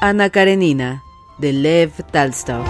Ana Karenina, de Lev Talstov.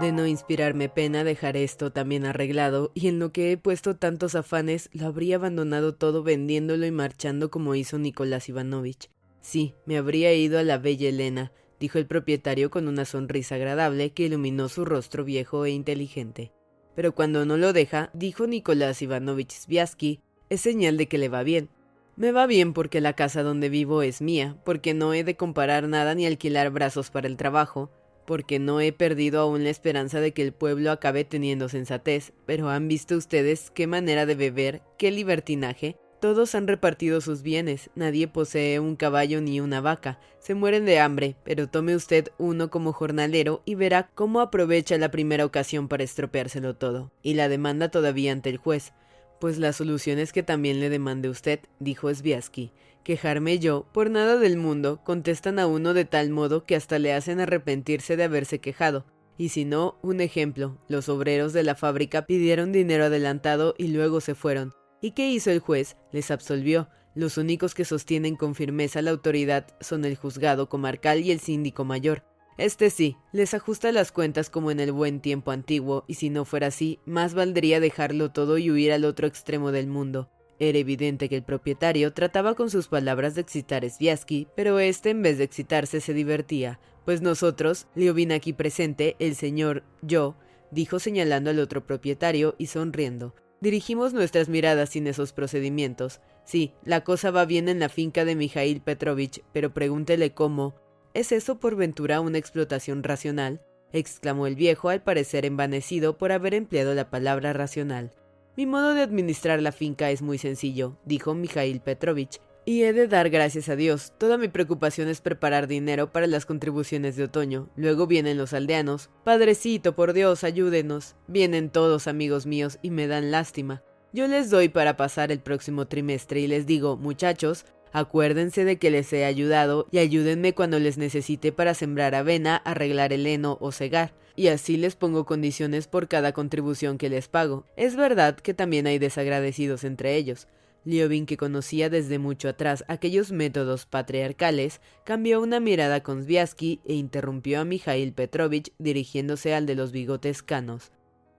De no inspirarme pena dejar esto también arreglado, y en lo que he puesto tantos afanes lo habría abandonado todo vendiéndolo y marchando como hizo Nicolás Ivanovich. Sí, me habría ido a la bella Elena, dijo el propietario con una sonrisa agradable que iluminó su rostro viejo e inteligente. Pero cuando no lo deja, dijo Nicolás Ivanovich Sviasky, es señal de que le va bien. Me va bien porque la casa donde vivo es mía, porque no he de comparar nada ni alquilar brazos para el trabajo, porque no he perdido aún la esperanza de que el pueblo acabe teniendo sensatez, pero han visto ustedes qué manera de beber, qué libertinaje, todos han repartido sus bienes, nadie posee un caballo ni una vaca, se mueren de hambre, pero tome usted uno como jornalero y verá cómo aprovecha la primera ocasión para estropeárselo todo, y la demanda todavía ante el juez. Pues la solución es que también le demande usted, dijo Sviasky. Quejarme yo, por nada del mundo, contestan a uno de tal modo que hasta le hacen arrepentirse de haberse quejado. Y si no, un ejemplo, los obreros de la fábrica pidieron dinero adelantado y luego se fueron. ¿Y qué hizo el juez? Les absolvió. Los únicos que sostienen con firmeza la autoridad son el juzgado comarcal y el síndico mayor. Este sí, les ajusta las cuentas como en el buen tiempo antiguo, y si no fuera así, más valdría dejarlo todo y huir al otro extremo del mundo. Era evidente que el propietario trataba con sus palabras de excitar a pero este en vez de excitarse se divertía, pues nosotros, Liobin aquí presente, el señor, yo, dijo señalando al otro propietario y sonriendo, Dirigimos nuestras miradas sin esos procedimientos. Sí, la cosa va bien en la finca de Mijail Petrovich, pero pregúntele cómo. ¿Es eso por ventura una explotación racional? exclamó el viejo, al parecer envanecido por haber empleado la palabra racional. Mi modo de administrar la finca es muy sencillo, dijo Mijail Petrovich. Y he de dar gracias a Dios. Toda mi preocupación es preparar dinero para las contribuciones de otoño. Luego vienen los aldeanos. Padrecito, por Dios, ayúdenos. Vienen todos amigos míos y me dan lástima. Yo les doy para pasar el próximo trimestre y les digo, muchachos, acuérdense de que les he ayudado y ayúdenme cuando les necesite para sembrar avena, arreglar el heno o cegar. Y así les pongo condiciones por cada contribución que les pago. Es verdad que también hay desagradecidos entre ellos. Liobin, que conocía desde mucho atrás aquellos métodos patriarcales, cambió una mirada con Sviasky e interrumpió a Mijail Petrovich dirigiéndose al de los bigotes canos.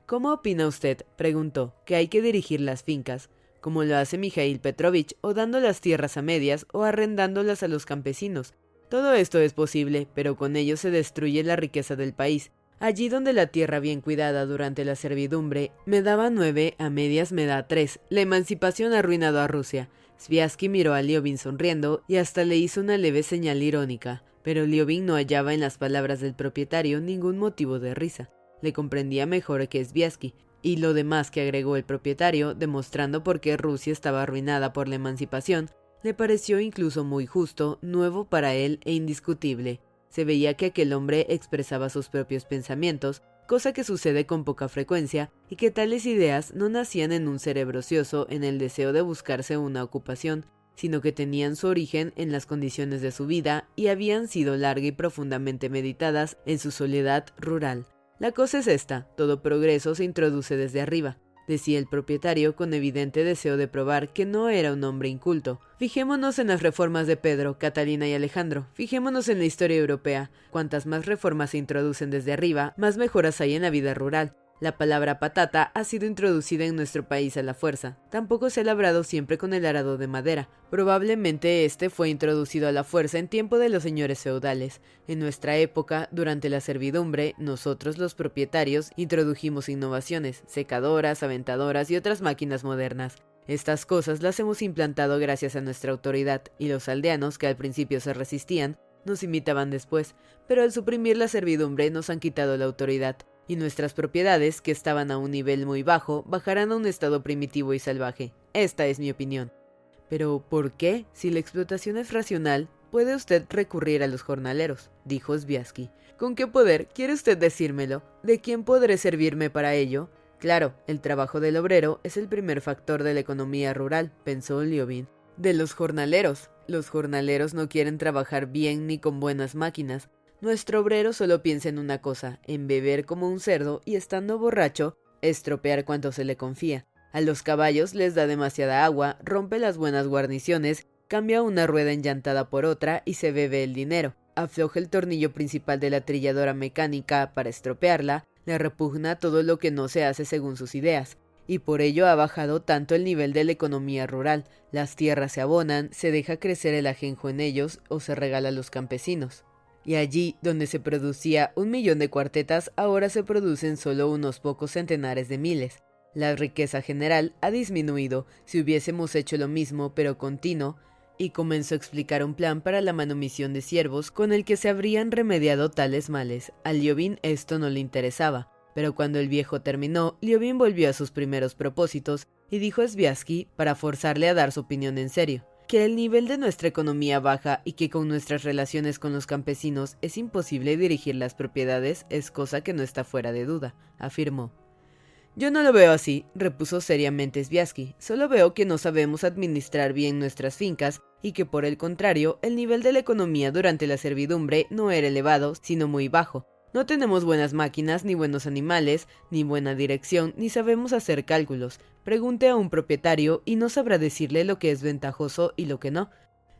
¿Cómo opina usted? preguntó, que hay que dirigir las fincas, como lo hace Mijail Petrovich, o dando las tierras a medias o arrendándolas a los campesinos. Todo esto es posible, pero con ello se destruye la riqueza del país, Allí donde la tierra bien cuidada durante la servidumbre me daba nueve, a medias me da tres. La emancipación ha arruinado a Rusia. Sviasky miró a Liobin sonriendo y hasta le hizo una leve señal irónica, pero Liobin no hallaba en las palabras del propietario ningún motivo de risa. Le comprendía mejor que Sviasky, y lo demás que agregó el propietario, demostrando por qué Rusia estaba arruinada por la emancipación, le pareció incluso muy justo, nuevo para él e indiscutible. Se veía que aquel hombre expresaba sus propios pensamientos, cosa que sucede con poca frecuencia, y que tales ideas no nacían en un cerebro ocioso en el deseo de buscarse una ocupación, sino que tenían su origen en las condiciones de su vida y habían sido larga y profundamente meditadas en su soledad rural. La cosa es esta, todo progreso se introduce desde arriba, decía el propietario con evidente deseo de probar que no era un hombre inculto. Fijémonos en las reformas de Pedro, Catalina y Alejandro. Fijémonos en la historia europea. Cuantas más reformas se introducen desde arriba, más mejoras hay en la vida rural. La palabra patata ha sido introducida en nuestro país a la fuerza. Tampoco se ha labrado siempre con el arado de madera. Probablemente este fue introducido a la fuerza en tiempo de los señores feudales. En nuestra época, durante la servidumbre, nosotros los propietarios introdujimos innovaciones, secadoras, aventadoras y otras máquinas modernas. Estas cosas las hemos implantado gracias a nuestra autoridad, y los aldeanos, que al principio se resistían, nos imitaban después, pero al suprimir la servidumbre nos han quitado la autoridad y nuestras propiedades, que estaban a un nivel muy bajo, bajarán a un estado primitivo y salvaje. Esta es mi opinión. Pero, ¿por qué? Si la explotación es racional, puede usted recurrir a los jornaleros, dijo Sviasky. ¿Con qué poder? ¿Quiere usted decírmelo? ¿De quién podré servirme para ello? Claro, el trabajo del obrero es el primer factor de la economía rural, pensó Liobin. De los jornaleros. Los jornaleros no quieren trabajar bien ni con buenas máquinas, nuestro obrero solo piensa en una cosa, en beber como un cerdo y estando borracho, estropear cuanto se le confía. A los caballos les da demasiada agua, rompe las buenas guarniciones, cambia una rueda enllantada por otra y se bebe el dinero. Afloja el tornillo principal de la trilladora mecánica para estropearla, le repugna todo lo que no se hace según sus ideas, y por ello ha bajado tanto el nivel de la economía rural. Las tierras se abonan, se deja crecer el ajenjo en ellos o se regala a los campesinos y allí donde se producía un millón de cuartetas ahora se producen solo unos pocos centenares de miles. La riqueza general ha disminuido si hubiésemos hecho lo mismo pero continuo, y comenzó a explicar un plan para la manumisión de siervos con el que se habrían remediado tales males. A Liobin esto no le interesaba, pero cuando el viejo terminó, Liobin volvió a sus primeros propósitos y dijo a Sviasky para forzarle a dar su opinión en serio que el nivel de nuestra economía baja y que con nuestras relaciones con los campesinos es imposible dirigir las propiedades es cosa que no está fuera de duda, afirmó. Yo no lo veo así, repuso seriamente Sviasky. Solo veo que no sabemos administrar bien nuestras fincas y que por el contrario, el nivel de la economía durante la servidumbre no era elevado, sino muy bajo, no tenemos buenas máquinas, ni buenos animales, ni buena dirección, ni sabemos hacer cálculos. Pregunte a un propietario y no sabrá decirle lo que es ventajoso y lo que no.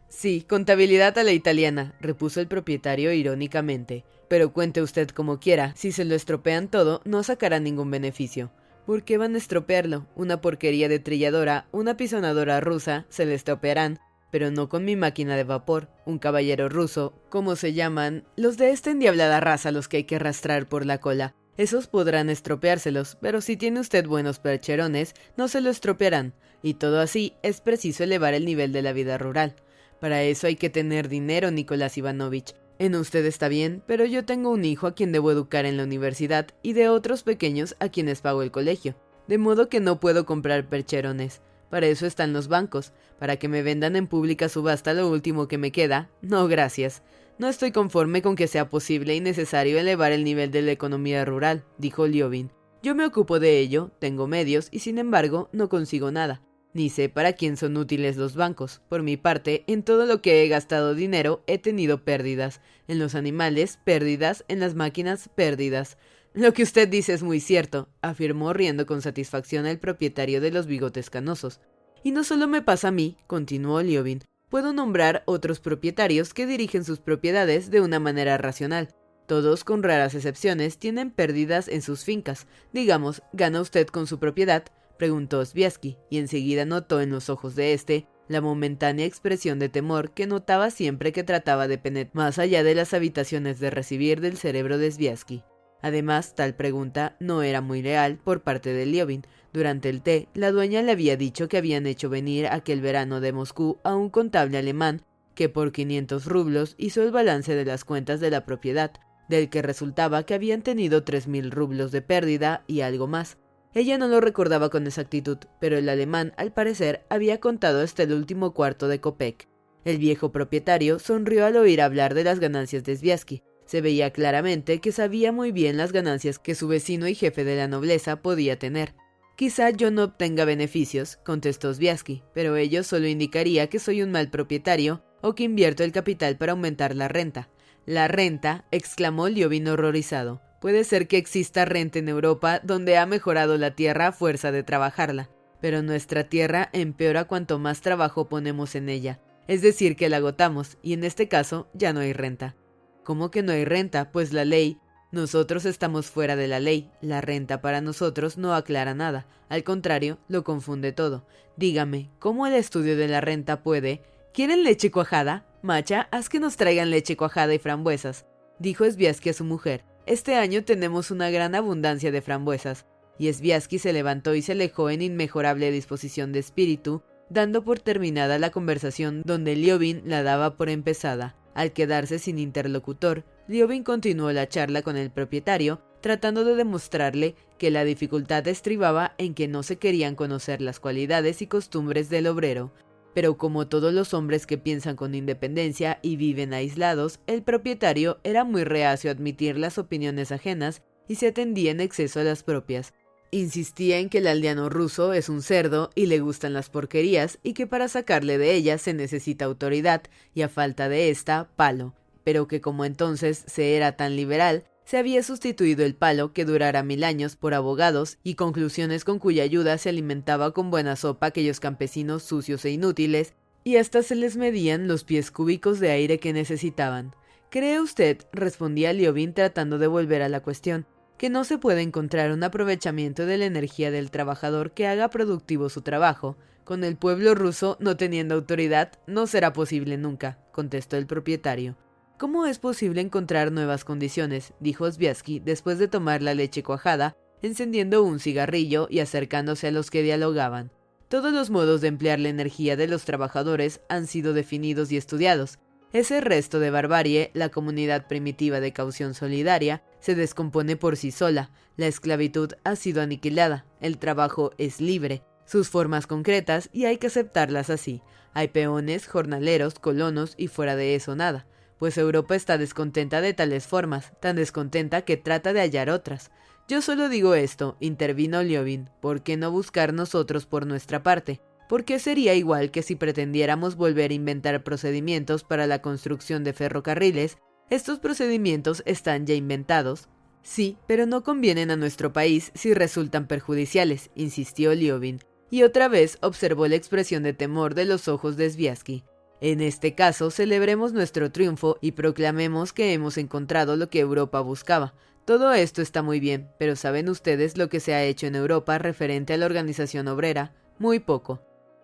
Sí, contabilidad a la italiana, repuso el propietario irónicamente. Pero cuente usted como quiera, si se lo estropean todo, no sacará ningún beneficio. ¿Por qué van a estropearlo? Una porquería de trilladora, una pisonadora rusa, se le estropearán, pero no con mi máquina de vapor, un caballero ruso, como se llaman, los de esta endiablada raza los que hay que arrastrar por la cola. Esos podrán estropeárselos, pero si tiene usted buenos percherones, no se lo estropearán, y todo así es preciso elevar el nivel de la vida rural. Para eso hay que tener dinero, Nicolás Ivanovich. En usted está bien, pero yo tengo un hijo a quien debo educar en la universidad y de otros pequeños a quienes pago el colegio, de modo que no puedo comprar percherones. Para eso están los bancos, para que me vendan en pública subasta lo último que me queda. No, gracias. No estoy conforme con que sea posible y necesario elevar el nivel de la economía rural, dijo Liobin. Yo me ocupo de ello, tengo medios y sin embargo no consigo nada. Ni sé para quién son útiles los bancos. Por mi parte, en todo lo que he gastado dinero he tenido pérdidas. En los animales, pérdidas. En las máquinas, pérdidas. Lo que usted dice es muy cierto, afirmó riendo con satisfacción el propietario de los bigotes canosos. Y no solo me pasa a mí, continuó Liobin, puedo nombrar otros propietarios que dirigen sus propiedades de una manera racional. Todos, con raras excepciones, tienen pérdidas en sus fincas. Digamos, ¿gana usted con su propiedad? preguntó Sviasky, y enseguida notó en los ojos de éste la momentánea expresión de temor que notaba siempre que trataba de penetrar más allá de las habitaciones de recibir del cerebro de Sviasky. Además, tal pregunta no era muy real por parte de Liobin. Durante el té, la dueña le había dicho que habían hecho venir aquel verano de Moscú a un contable alemán que por 500 rublos hizo el balance de las cuentas de la propiedad, del que resultaba que habían tenido tres mil rublos de pérdida y algo más. Ella no lo recordaba con exactitud, pero el alemán, al parecer, había contado hasta el último cuarto de Kopek. El viejo propietario sonrió al oír hablar de las ganancias de Sviasky, se veía claramente que sabía muy bien las ganancias que su vecino y jefe de la nobleza podía tener. Quizá yo no obtenga beneficios, contestó Sviasky, pero ello solo indicaría que soy un mal propietario o que invierto el capital para aumentar la renta. La renta, exclamó Liobin horrorizado. Puede ser que exista renta en Europa donde ha mejorado la tierra a fuerza de trabajarla, pero nuestra tierra empeora cuanto más trabajo ponemos en ella. Es decir, que la agotamos, y en este caso ya no hay renta. ¿Cómo que no hay renta? Pues la ley. Nosotros estamos fuera de la ley. La renta para nosotros no aclara nada. Al contrario, lo confunde todo. Dígame, ¿cómo el estudio de la renta puede... ¿Quieren leche cuajada? Macha, haz que nos traigan leche cuajada y frambuesas, dijo Sviasky a su mujer. Este año tenemos una gran abundancia de frambuesas. Y Sviasky se levantó y se alejó en inmejorable disposición de espíritu, dando por terminada la conversación donde Liobin la daba por empezada. Al quedarse sin interlocutor, Liobin continuó la charla con el propietario, tratando de demostrarle que la dificultad estribaba en que no se querían conocer las cualidades y costumbres del obrero, pero como todos los hombres que piensan con independencia y viven aislados, el propietario era muy reacio a admitir las opiniones ajenas y se atendía en exceso a las propias. Insistía en que el aldeano ruso es un cerdo y le gustan las porquerías y que para sacarle de ellas se necesita autoridad y a falta de esta, palo, pero que como entonces se era tan liberal, se había sustituido el palo que durara mil años por abogados y conclusiones con cuya ayuda se alimentaba con buena sopa aquellos campesinos sucios e inútiles, y hasta se les medían los pies cúbicos de aire que necesitaban. ¿Cree usted? respondía Liobin tratando de volver a la cuestión, que no se puede encontrar un aprovechamiento de la energía del trabajador que haga productivo su trabajo. Con el pueblo ruso no teniendo autoridad no será posible nunca, contestó el propietario. ¿Cómo es posible encontrar nuevas condiciones? dijo Sviasky después de tomar la leche cuajada, encendiendo un cigarrillo y acercándose a los que dialogaban. Todos los modos de emplear la energía de los trabajadores han sido definidos y estudiados. Ese resto de barbarie, la comunidad primitiva de caución solidaria, se descompone por sí sola, la esclavitud ha sido aniquilada, el trabajo es libre, sus formas concretas y hay que aceptarlas así. Hay peones, jornaleros, colonos y fuera de eso nada pues Europa está descontenta de tales formas, tan descontenta que trata de hallar otras. Yo solo digo esto, intervino Liobin, ¿por qué no buscar nosotros por nuestra parte? ¿Por qué sería igual que si pretendiéramos volver a inventar procedimientos para la construcción de ferrocarriles? Estos procedimientos están ya inventados. Sí, pero no convienen a nuestro país si resultan perjudiciales, insistió Liobin, y otra vez observó la expresión de temor de los ojos de Sviasky. En este caso, celebremos nuestro triunfo y proclamemos que hemos encontrado lo que Europa buscaba. Todo esto está muy bien, pero ¿saben ustedes lo que se ha hecho en Europa referente a la organización obrera? Muy poco.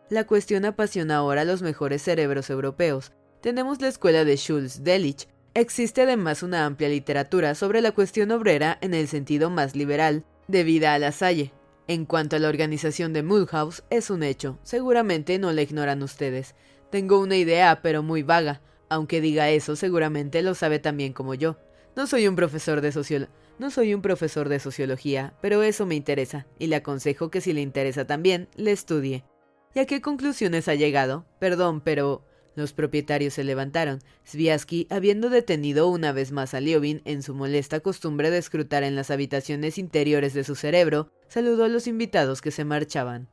La cuestión apasiona ahora a los mejores cerebros europeos. Tenemos la escuela de Schulz Delitzsch. Existe además una amplia literatura sobre la cuestión obrera en el sentido más liberal, debida a la Salle. En cuanto a la organización de Mulhouse, es un hecho, seguramente no la ignoran ustedes. Tengo una idea, pero muy vaga. Aunque diga eso, seguramente lo sabe también como yo. No soy un profesor de. No soy un profesor de sociología, pero eso me interesa, y le aconsejo que si le interesa también, le estudie. ¿Y a qué conclusiones ha llegado? Perdón, pero... Los propietarios se levantaron. Sviasky, habiendo detenido una vez más a Liobin en su molesta costumbre de escrutar en las habitaciones interiores de su cerebro, saludó a los invitados que se marchaban.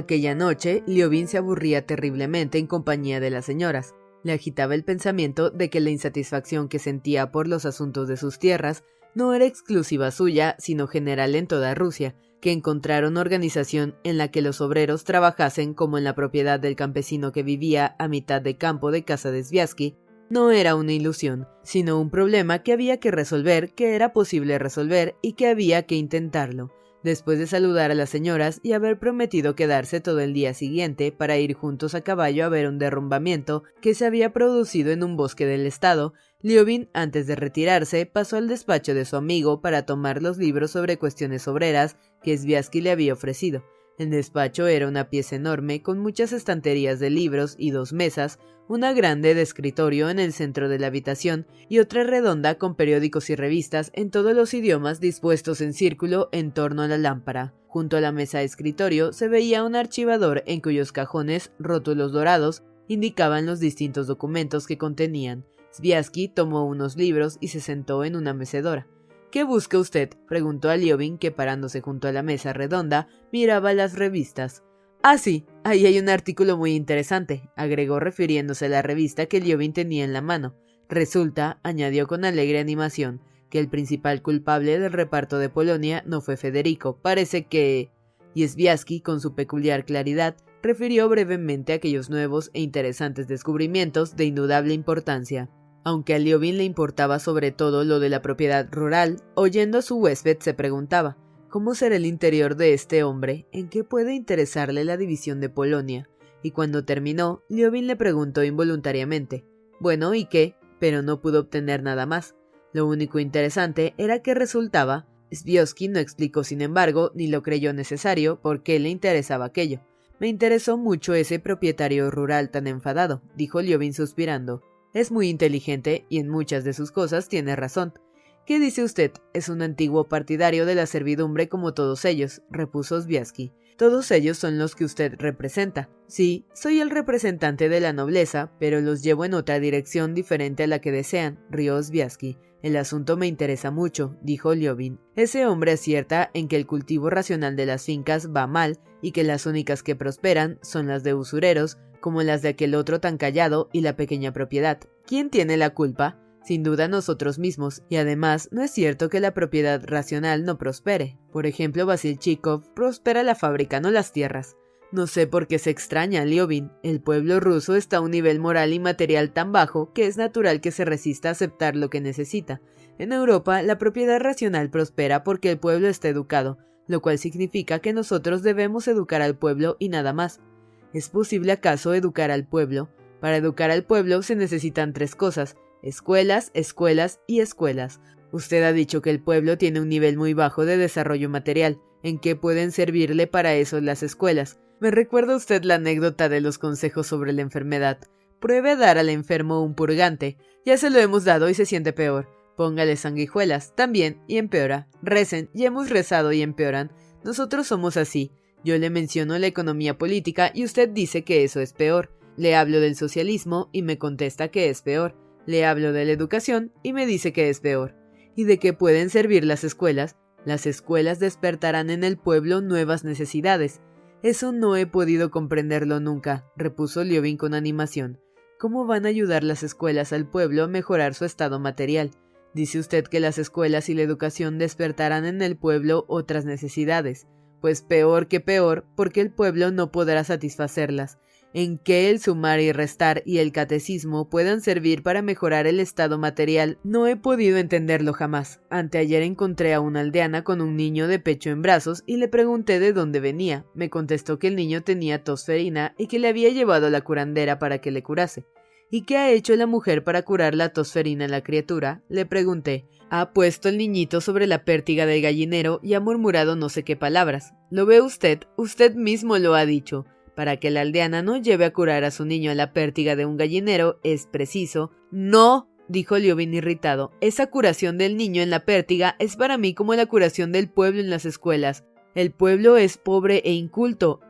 Aquella noche, Liobin se aburría terriblemente en compañía de las señoras. Le agitaba el pensamiento de que la insatisfacción que sentía por los asuntos de sus tierras no era exclusiva suya, sino general en toda Rusia, que encontrar una organización en la que los obreros trabajasen como en la propiedad del campesino que vivía a mitad de campo de casa de Sviasky, no era una ilusión, sino un problema que había que resolver, que era posible resolver y que había que intentarlo. Después de saludar a las señoras y haber prometido quedarse todo el día siguiente para ir juntos a caballo a ver un derrumbamiento que se había producido en un bosque del estado, Liobin, antes de retirarse, pasó al despacho de su amigo para tomar los libros sobre cuestiones obreras que Sviasky le había ofrecido. El despacho era una pieza enorme con muchas estanterías de libros y dos mesas, una grande de escritorio en el centro de la habitación y otra redonda con periódicos y revistas en todos los idiomas dispuestos en círculo en torno a la lámpara. Junto a la mesa de escritorio se veía un archivador en cuyos cajones, rótulos dorados, indicaban los distintos documentos que contenían. Sviasky tomó unos libros y se sentó en una mecedora. ¿Qué busca usted? preguntó a Liobin, que parándose junto a la mesa redonda, miraba las revistas. Ah, sí, ahí hay un artículo muy interesante, agregó refiriéndose a la revista que Liobin tenía en la mano. Resulta, añadió con alegre animación, que el principal culpable del reparto de Polonia no fue Federico. Parece que. Y con su peculiar claridad, refirió brevemente aquellos nuevos e interesantes descubrimientos de indudable importancia. Aunque a Liobin le importaba sobre todo lo de la propiedad rural, oyendo a su huésped se preguntaba ¿Cómo será el interior de este hombre? ¿En qué puede interesarle la división de Polonia? Y cuando terminó, Liobin le preguntó involuntariamente Bueno, ¿y qué? Pero no pudo obtener nada más. Lo único interesante era que resultaba Sviosky no explicó, sin embargo, ni lo creyó necesario por qué le interesaba aquello. Me interesó mucho ese propietario rural tan enfadado, dijo Liobin suspirando. Es muy inteligente y en muchas de sus cosas tiene razón. ¿Qué dice usted? Es un antiguo partidario de la servidumbre como todos ellos, repuso Sviasky. Todos ellos son los que usted representa. Sí, soy el representante de la nobleza, pero los llevo en otra dirección diferente a la que desean, rió Sviasky. El asunto me interesa mucho, dijo Liobin. Ese hombre acierta en que el cultivo racional de las fincas va mal y que las únicas que prosperan son las de usureros, como las de aquel otro tan callado y la pequeña propiedad. ¿Quién tiene la culpa? Sin duda nosotros mismos, y además no es cierto que la propiedad racional no prospere. Por ejemplo, Vasilchikov prospera la fábrica, no las tierras. No sé por qué se extraña, Liobin. El pueblo ruso está a un nivel moral y material tan bajo que es natural que se resista a aceptar lo que necesita. En Europa, la propiedad racional prospera porque el pueblo está educado, lo cual significa que nosotros debemos educar al pueblo y nada más. ¿Es posible acaso educar al pueblo? Para educar al pueblo se necesitan tres cosas, escuelas, escuelas y escuelas. Usted ha dicho que el pueblo tiene un nivel muy bajo de desarrollo material. ¿En qué pueden servirle para eso las escuelas? Me recuerda usted la anécdota de los consejos sobre la enfermedad. Pruebe a dar al enfermo un purgante. Ya se lo hemos dado y se siente peor. Póngale sanguijuelas, también, y empeora. Recen, y hemos rezado y empeoran. Nosotros somos así. Yo le menciono la economía política y usted dice que eso es peor. Le hablo del socialismo y me contesta que es peor. Le hablo de la educación y me dice que es peor. ¿Y de qué pueden servir las escuelas? Las escuelas despertarán en el pueblo nuevas necesidades. Eso no he podido comprenderlo nunca, repuso Liobin con animación. ¿Cómo van a ayudar las escuelas al pueblo a mejorar su estado material? Dice usted que las escuelas y la educación despertarán en el pueblo otras necesidades pues peor que peor, porque el pueblo no podrá satisfacerlas, en que el sumar y restar y el catecismo puedan servir para mejorar el estado material, no he podido entenderlo jamás. Anteayer encontré a una aldeana con un niño de pecho en brazos y le pregunté de dónde venía. Me contestó que el niño tenía tosferina y que le había llevado la curandera para que le curase. ¿Y qué ha hecho la mujer para curar la tosferina en la criatura? Le pregunté. Ha puesto el niñito sobre la pértiga del gallinero y ha murmurado no sé qué palabras. ¿Lo ve usted? Usted mismo lo ha dicho. Para que la aldeana no lleve a curar a su niño a la pértiga de un gallinero es preciso. No, dijo Liobin irritado. Esa curación del niño en la pértiga es para mí como la curación del pueblo en las escuelas. El pueblo es pobre e inculto,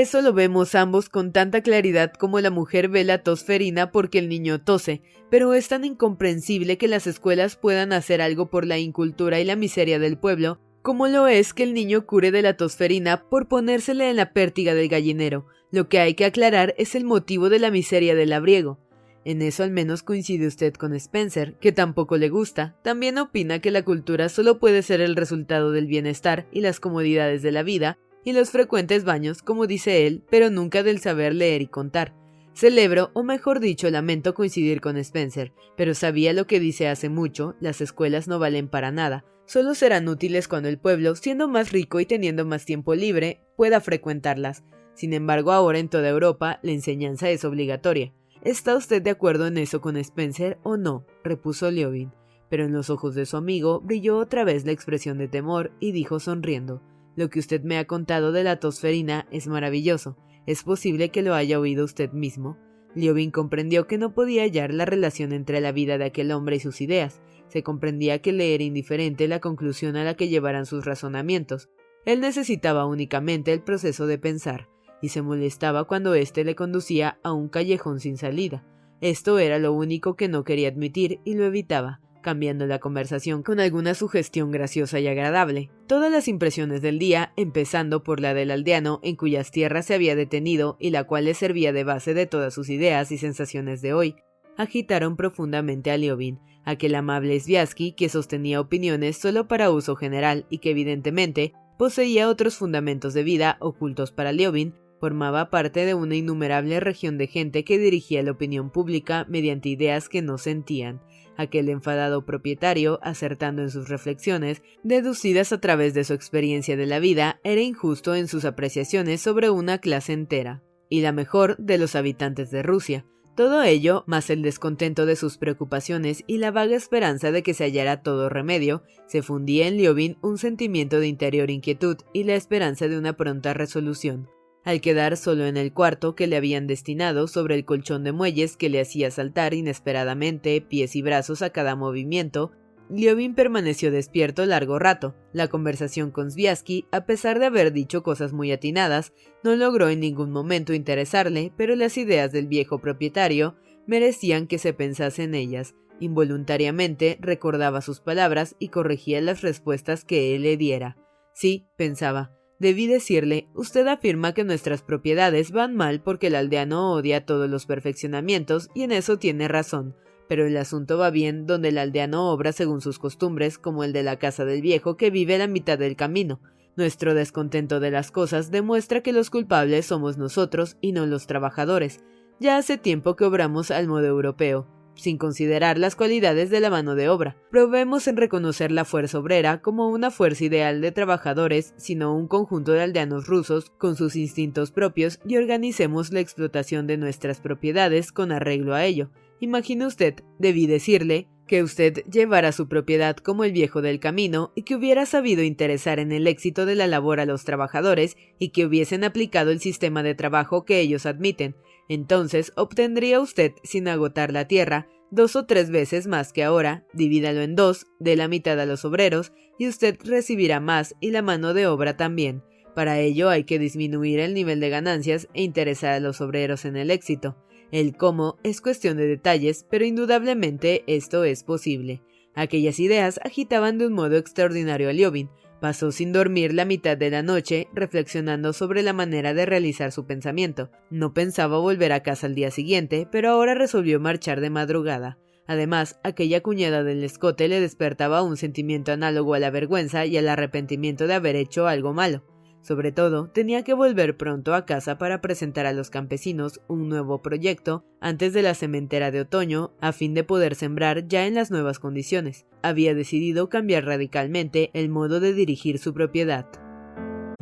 eso lo vemos ambos con tanta claridad como la mujer ve la tosferina porque el niño tose, pero es tan incomprensible que las escuelas puedan hacer algo por la incultura y la miseria del pueblo, como lo es que el niño cure de la tosferina por ponérsele en la pértiga del gallinero. Lo que hay que aclarar es el motivo de la miseria del labriego. En eso al menos coincide usted con Spencer, que tampoco le gusta. También opina que la cultura solo puede ser el resultado del bienestar y las comodidades de la vida, y los frecuentes baños, como dice él, pero nunca del saber leer y contar. Celebro, o mejor dicho, lamento coincidir con Spencer, pero sabía lo que dice hace mucho, las escuelas no valen para nada, solo serán útiles cuando el pueblo, siendo más rico y teniendo más tiempo libre, pueda frecuentarlas. Sin embargo, ahora en toda Europa la enseñanza es obligatoria. ¿Está usted de acuerdo en eso con Spencer o no? repuso Liobin. Pero en los ojos de su amigo brilló otra vez la expresión de temor y dijo sonriendo Lo que usted me ha contado de la tosferina es maravilloso. ¿Es posible que lo haya oído usted mismo? Liobin comprendió que no podía hallar la relación entre la vida de aquel hombre y sus ideas. Se comprendía que le era indiferente la conclusión a la que llevaran sus razonamientos. Él necesitaba únicamente el proceso de pensar, y se molestaba cuando éste le conducía a un callejón sin salida. Esto era lo único que no quería admitir y lo evitaba cambiando la conversación con alguna sugestión graciosa y agradable. Todas las impresiones del día, empezando por la del aldeano en cuyas tierras se había detenido y la cual le servía de base de todas sus ideas y sensaciones de hoy, agitaron profundamente a Liobin, aquel amable Sviatsky que sostenía opiniones solo para uso general y que evidentemente poseía otros fundamentos de vida ocultos para Liobin, formaba parte de una innumerable región de gente que dirigía la opinión pública mediante ideas que no sentían, aquel enfadado propietario, acertando en sus reflexiones, deducidas a través de su experiencia de la vida, era injusto en sus apreciaciones sobre una clase entera, y la mejor de los habitantes de Rusia. Todo ello, más el descontento de sus preocupaciones y la vaga esperanza de que se hallara todo remedio, se fundía en Liobin un sentimiento de interior inquietud y la esperanza de una pronta resolución al quedar solo en el cuarto que le habían destinado sobre el colchón de muelles que le hacía saltar inesperadamente pies y brazos a cada movimiento, Liobin permaneció despierto largo rato. La conversación con Sviatsky, a pesar de haber dicho cosas muy atinadas, no logró en ningún momento interesarle, pero las ideas del viejo propietario merecían que se pensase en ellas. Involuntariamente recordaba sus palabras y corregía las respuestas que él le diera. Sí, pensaba, Debí decirle, usted afirma que nuestras propiedades van mal porque el aldeano odia todos los perfeccionamientos y en eso tiene razón, pero el asunto va bien donde el aldeano obra según sus costumbres, como el de la casa del viejo que vive la mitad del camino. Nuestro descontento de las cosas demuestra que los culpables somos nosotros y no los trabajadores. Ya hace tiempo que obramos al modo europeo sin considerar las cualidades de la mano de obra. Probemos en reconocer la fuerza obrera como una fuerza ideal de trabajadores, sino un conjunto de aldeanos rusos con sus instintos propios y organicemos la explotación de nuestras propiedades con arreglo a ello. Imagine usted, debí decirle, que usted llevara su propiedad como el viejo del camino y que hubiera sabido interesar en el éxito de la labor a los trabajadores y que hubiesen aplicado el sistema de trabajo que ellos admiten, entonces obtendría usted, sin agotar la tierra, dos o tres veces más que ahora, divídalo en dos, de la mitad a los obreros, y usted recibirá más y la mano de obra también. Para ello hay que disminuir el nivel de ganancias e interesar a los obreros en el éxito. El cómo es cuestión de detalles, pero indudablemente esto es posible. Aquellas ideas agitaban de un modo extraordinario a Liobin, Pasó sin dormir la mitad de la noche reflexionando sobre la manera de realizar su pensamiento. No pensaba volver a casa al día siguiente, pero ahora resolvió marchar de madrugada. Además, aquella cuñada del escote le despertaba un sentimiento análogo a la vergüenza y al arrepentimiento de haber hecho algo malo. Sobre todo, tenía que volver pronto a casa para presentar a los campesinos un nuevo proyecto antes de la sementera de otoño, a fin de poder sembrar ya en las nuevas condiciones. Había decidido cambiar radicalmente el modo de dirigir su propiedad.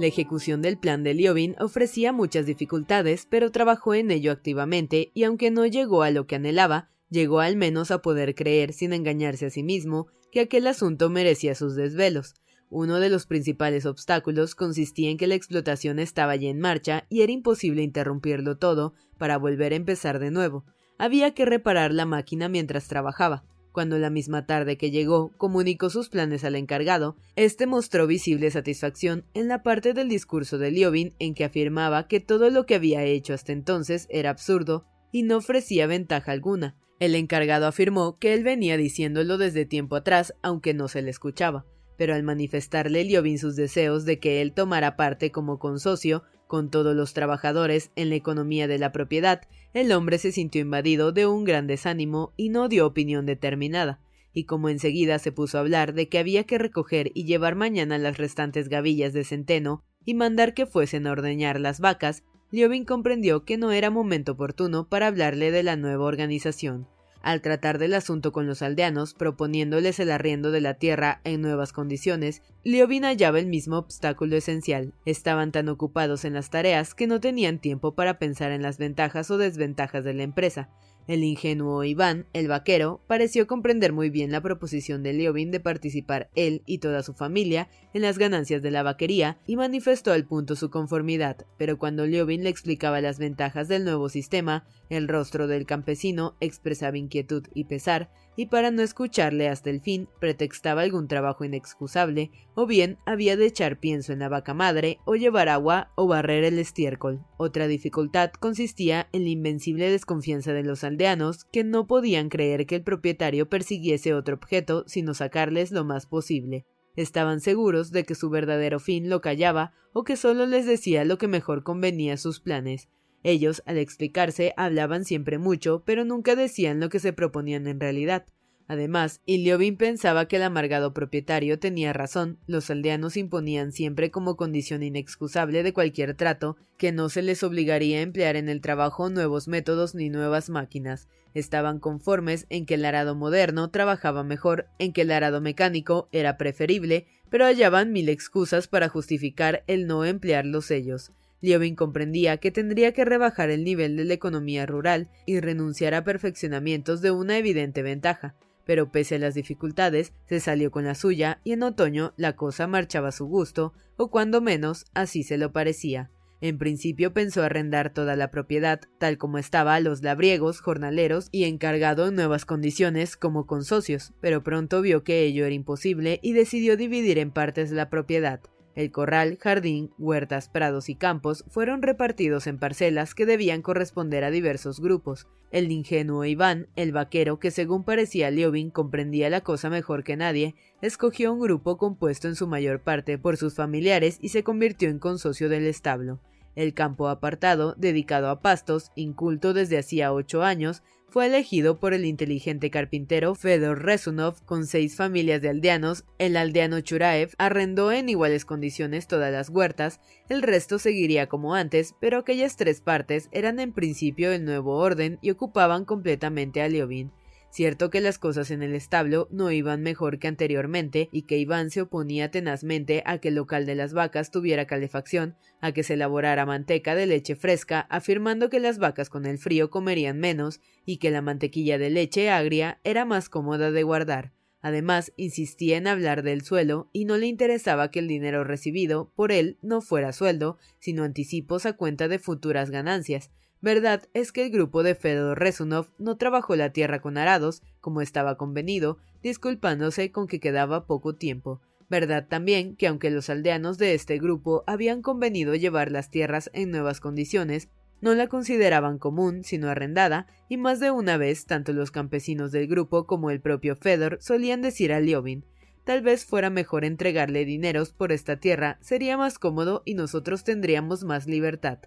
La ejecución del plan de Liobin ofrecía muchas dificultades, pero trabajó en ello activamente y aunque no llegó a lo que anhelaba, llegó al menos a poder creer, sin engañarse a sí mismo, que aquel asunto merecía sus desvelos. Uno de los principales obstáculos consistía en que la explotación estaba ya en marcha y era imposible interrumpirlo todo para volver a empezar de nuevo. Había que reparar la máquina mientras trabajaba. Cuando la misma tarde que llegó comunicó sus planes al encargado, este mostró visible satisfacción en la parte del discurso de Liobin en que afirmaba que todo lo que había hecho hasta entonces era absurdo y no ofrecía ventaja alguna. El encargado afirmó que él venía diciéndolo desde tiempo atrás, aunque no se le escuchaba pero al manifestarle Liobin sus deseos de que él tomara parte como consocio con todos los trabajadores en la economía de la propiedad, el hombre se sintió invadido de un gran desánimo y no dio opinión determinada, y como enseguida se puso a hablar de que había que recoger y llevar mañana las restantes gavillas de centeno y mandar que fuesen a ordeñar las vacas, Liobin comprendió que no era momento oportuno para hablarle de la nueva organización, al tratar del asunto con los aldeanos, proponiéndoles el arriendo de la tierra en nuevas condiciones, Liobin hallaba el mismo obstáculo esencial. Estaban tan ocupados en las tareas que no tenían tiempo para pensar en las ventajas o desventajas de la empresa. El ingenuo Iván, el vaquero, pareció comprender muy bien la proposición de Liobin de participar él y toda su familia en las ganancias de la vaquería y manifestó al punto su conformidad, pero cuando Liobin le explicaba las ventajas del nuevo sistema, el rostro del campesino expresaba inquietud y pesar, y para no escucharle hasta el fin pretextaba algún trabajo inexcusable, o bien había de echar pienso en la vaca madre, o llevar agua, o barrer el estiércol. Otra dificultad consistía en la invencible desconfianza de los aldeanos, que no podían creer que el propietario persiguiese otro objeto sino sacarles lo más posible. Estaban seguros de que su verdadero fin lo callaba o que solo les decía lo que mejor convenía a sus planes. Ellos, al explicarse, hablaban siempre mucho, pero nunca decían lo que se proponían en realidad. Además, Iliovin pensaba que el amargado propietario tenía razón, los aldeanos imponían siempre como condición inexcusable de cualquier trato que no se les obligaría a emplear en el trabajo nuevos métodos ni nuevas máquinas. Estaban conformes en que el arado moderno trabajaba mejor, en que el arado mecánico era preferible, pero hallaban mil excusas para justificar el no emplearlos ellos. Liobin comprendía que tendría que rebajar el nivel de la economía rural y renunciar a perfeccionamientos de una evidente ventaja, pero pese a las dificultades, se salió con la suya y en otoño la cosa marchaba a su gusto, o cuando menos así se lo parecía. En principio pensó arrendar toda la propiedad, tal como estaba a los labriegos, jornaleros y encargado en nuevas condiciones como con socios, pero pronto vio que ello era imposible y decidió dividir en partes la propiedad. El corral, jardín, huertas, prados y campos fueron repartidos en parcelas que debían corresponder a diversos grupos. El ingenuo Iván, el vaquero que según parecía Liobin comprendía la cosa mejor que nadie, escogió un grupo compuesto en su mayor parte por sus familiares y se convirtió en consocio del establo. El campo apartado, dedicado a pastos, inculto desde hacía ocho años, fue elegido por el inteligente carpintero Fedor Rezunov con seis familias de aldeanos. El aldeano Churaev arrendó en iguales condiciones todas las huertas, el resto seguiría como antes, pero aquellas tres partes eran en principio el nuevo orden y ocupaban completamente a Liobin. Cierto que las cosas en el establo no iban mejor que anteriormente y que Iván se oponía tenazmente a que el local de las vacas tuviera calefacción, a que se elaborara manteca de leche fresca, afirmando que las vacas con el frío comerían menos y que la mantequilla de leche agria era más cómoda de guardar. Además, insistía en hablar del suelo y no le interesaba que el dinero recibido por él no fuera sueldo, sino anticipos a cuenta de futuras ganancias, Verdad es que el grupo de Fedor Rezunov no trabajó la tierra con arados, como estaba convenido, disculpándose con que quedaba poco tiempo. Verdad también que aunque los aldeanos de este grupo habían convenido llevar las tierras en nuevas condiciones, no la consideraban común, sino arrendada, y más de una vez tanto los campesinos del grupo como el propio Fedor solían decir a Liobin Tal vez fuera mejor entregarle dineros por esta tierra, sería más cómodo y nosotros tendríamos más libertad.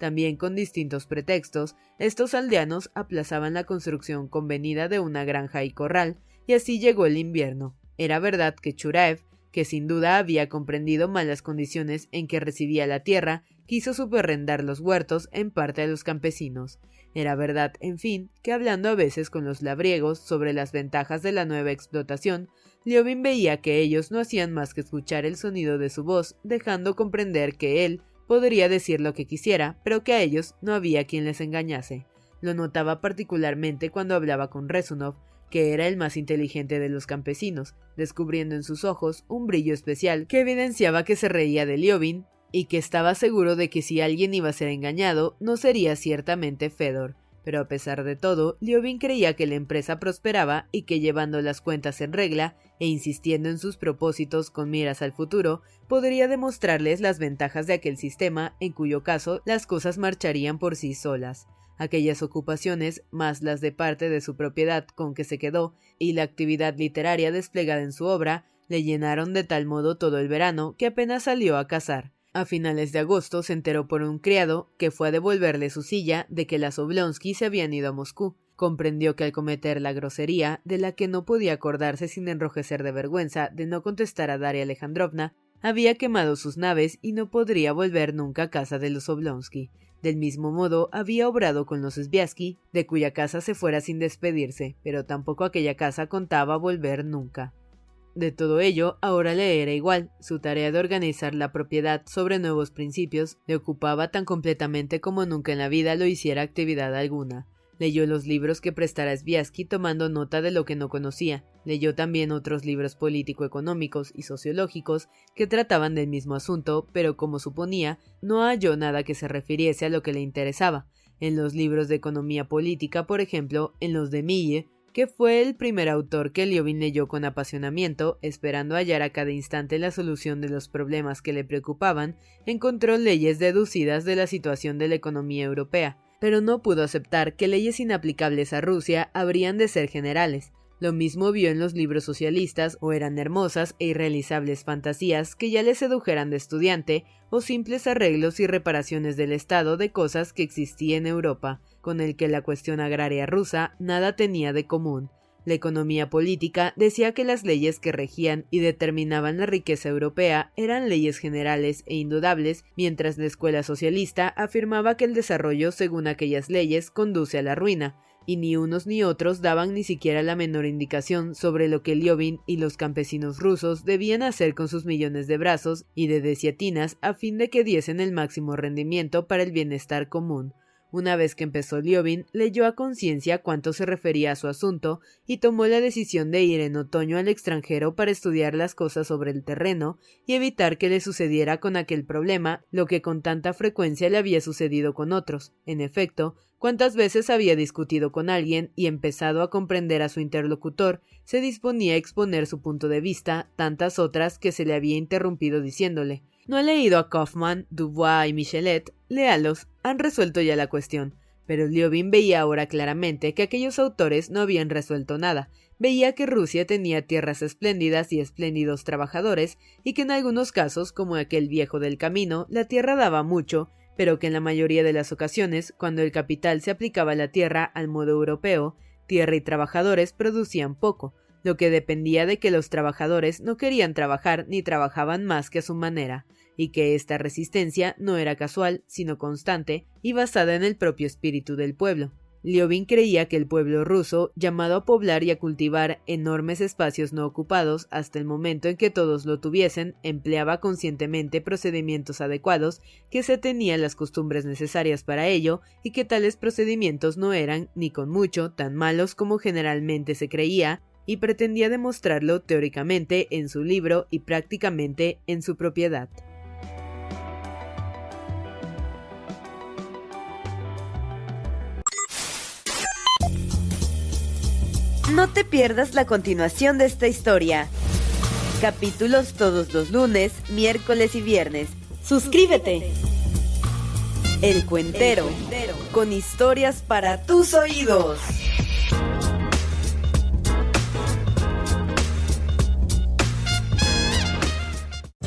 También con distintos pretextos, estos aldeanos aplazaban la construcción convenida de una granja y corral, y así llegó el invierno. Era verdad que Churaev, que sin duda había comprendido mal las condiciones en que recibía la tierra, quiso superrendar los huertos en parte a los campesinos. Era verdad, en fin, que hablando a veces con los labriegos sobre las ventajas de la nueva explotación, Liobin veía que ellos no hacían más que escuchar el sonido de su voz, dejando comprender que él Podría decir lo que quisiera, pero que a ellos no había quien les engañase. Lo notaba particularmente cuando hablaba con Rezunov, que era el más inteligente de los campesinos, descubriendo en sus ojos un brillo especial que evidenciaba que se reía de Liobin y que estaba seguro de que si alguien iba a ser engañado, no sería ciertamente Fedor. Pero a pesar de todo, Liobin creía que la empresa prosperaba y que llevando las cuentas en regla e insistiendo en sus propósitos con miras al futuro, podría demostrarles las ventajas de aquel sistema en cuyo caso las cosas marcharían por sí solas. Aquellas ocupaciones, más las de parte de su propiedad con que se quedó, y la actividad literaria desplegada en su obra, le llenaron de tal modo todo el verano que apenas salió a cazar. A finales de agosto se enteró por un criado, que fue a devolverle su silla, de que las Oblonsky se habían ido a Moscú. Comprendió que al cometer la grosería, de la que no podía acordarse sin enrojecer de vergüenza de no contestar a Daria Alejandrovna, había quemado sus naves y no podría volver nunca a casa de los Oblonsky. Del mismo modo, había obrado con los Sviasky, de cuya casa se fuera sin despedirse, pero tampoco aquella casa contaba volver nunca. De todo ello, ahora le era igual. Su tarea de organizar la propiedad sobre nuevos principios le ocupaba tan completamente como nunca en la vida lo hiciera actividad alguna. Leyó los libros que prestara Sviasky tomando nota de lo que no conocía. Leyó también otros libros político-económicos y sociológicos que trataban del mismo asunto, pero como suponía, no halló nada que se refiriese a lo que le interesaba. En los libros de economía política, por ejemplo, en los de Mille, que fue el primer autor que Liobin leyó con apasionamiento, esperando hallar a cada instante la solución de los problemas que le preocupaban, encontró leyes deducidas de la situación de la economía europea, pero no pudo aceptar que leyes inaplicables a Rusia habrían de ser generales. Lo mismo vio en los libros socialistas o eran hermosas e irrealizables fantasías que ya le sedujeran de estudiante o simples arreglos y reparaciones del estado de cosas que existía en Europa con el que la cuestión agraria rusa nada tenía de común. La economía política decía que las leyes que regían y determinaban la riqueza europea eran leyes generales e indudables, mientras la escuela socialista afirmaba que el desarrollo según aquellas leyes conduce a la ruina, y ni unos ni otros daban ni siquiera la menor indicación sobre lo que Liobin y los campesinos rusos debían hacer con sus millones de brazos y de desiatinas a fin de que diesen el máximo rendimiento para el bienestar común. Una vez que empezó Liobin, leyó a conciencia cuánto se refería a su asunto y tomó la decisión de ir en otoño al extranjero para estudiar las cosas sobre el terreno y evitar que le sucediera con aquel problema lo que con tanta frecuencia le había sucedido con otros. En efecto, cuántas veces había discutido con alguien y empezado a comprender a su interlocutor, se disponía a exponer su punto de vista, tantas otras que se le había interrumpido diciéndole no he leído a Kaufman, Dubois y Michelet, léalos, han resuelto ya la cuestión. Pero Liobin veía ahora claramente que aquellos autores no habían resuelto nada. Veía que Rusia tenía tierras espléndidas y espléndidos trabajadores, y que en algunos casos, como aquel viejo del camino, la tierra daba mucho, pero que en la mayoría de las ocasiones, cuando el capital se aplicaba a la tierra al modo europeo, tierra y trabajadores producían poco, lo que dependía de que los trabajadores no querían trabajar ni trabajaban más que a su manera y que esta resistencia no era casual, sino constante y basada en el propio espíritu del pueblo. Liobin creía que el pueblo ruso, llamado a poblar y a cultivar enormes espacios no ocupados hasta el momento en que todos lo tuviesen, empleaba conscientemente procedimientos adecuados, que se tenían las costumbres necesarias para ello, y que tales procedimientos no eran, ni con mucho, tan malos como generalmente se creía, y pretendía demostrarlo teóricamente en su libro y prácticamente en su propiedad. No te pierdas la continuación de esta historia. Capítulos todos los lunes, miércoles y viernes. Suscríbete. El Cuentero, con historias para tus oídos.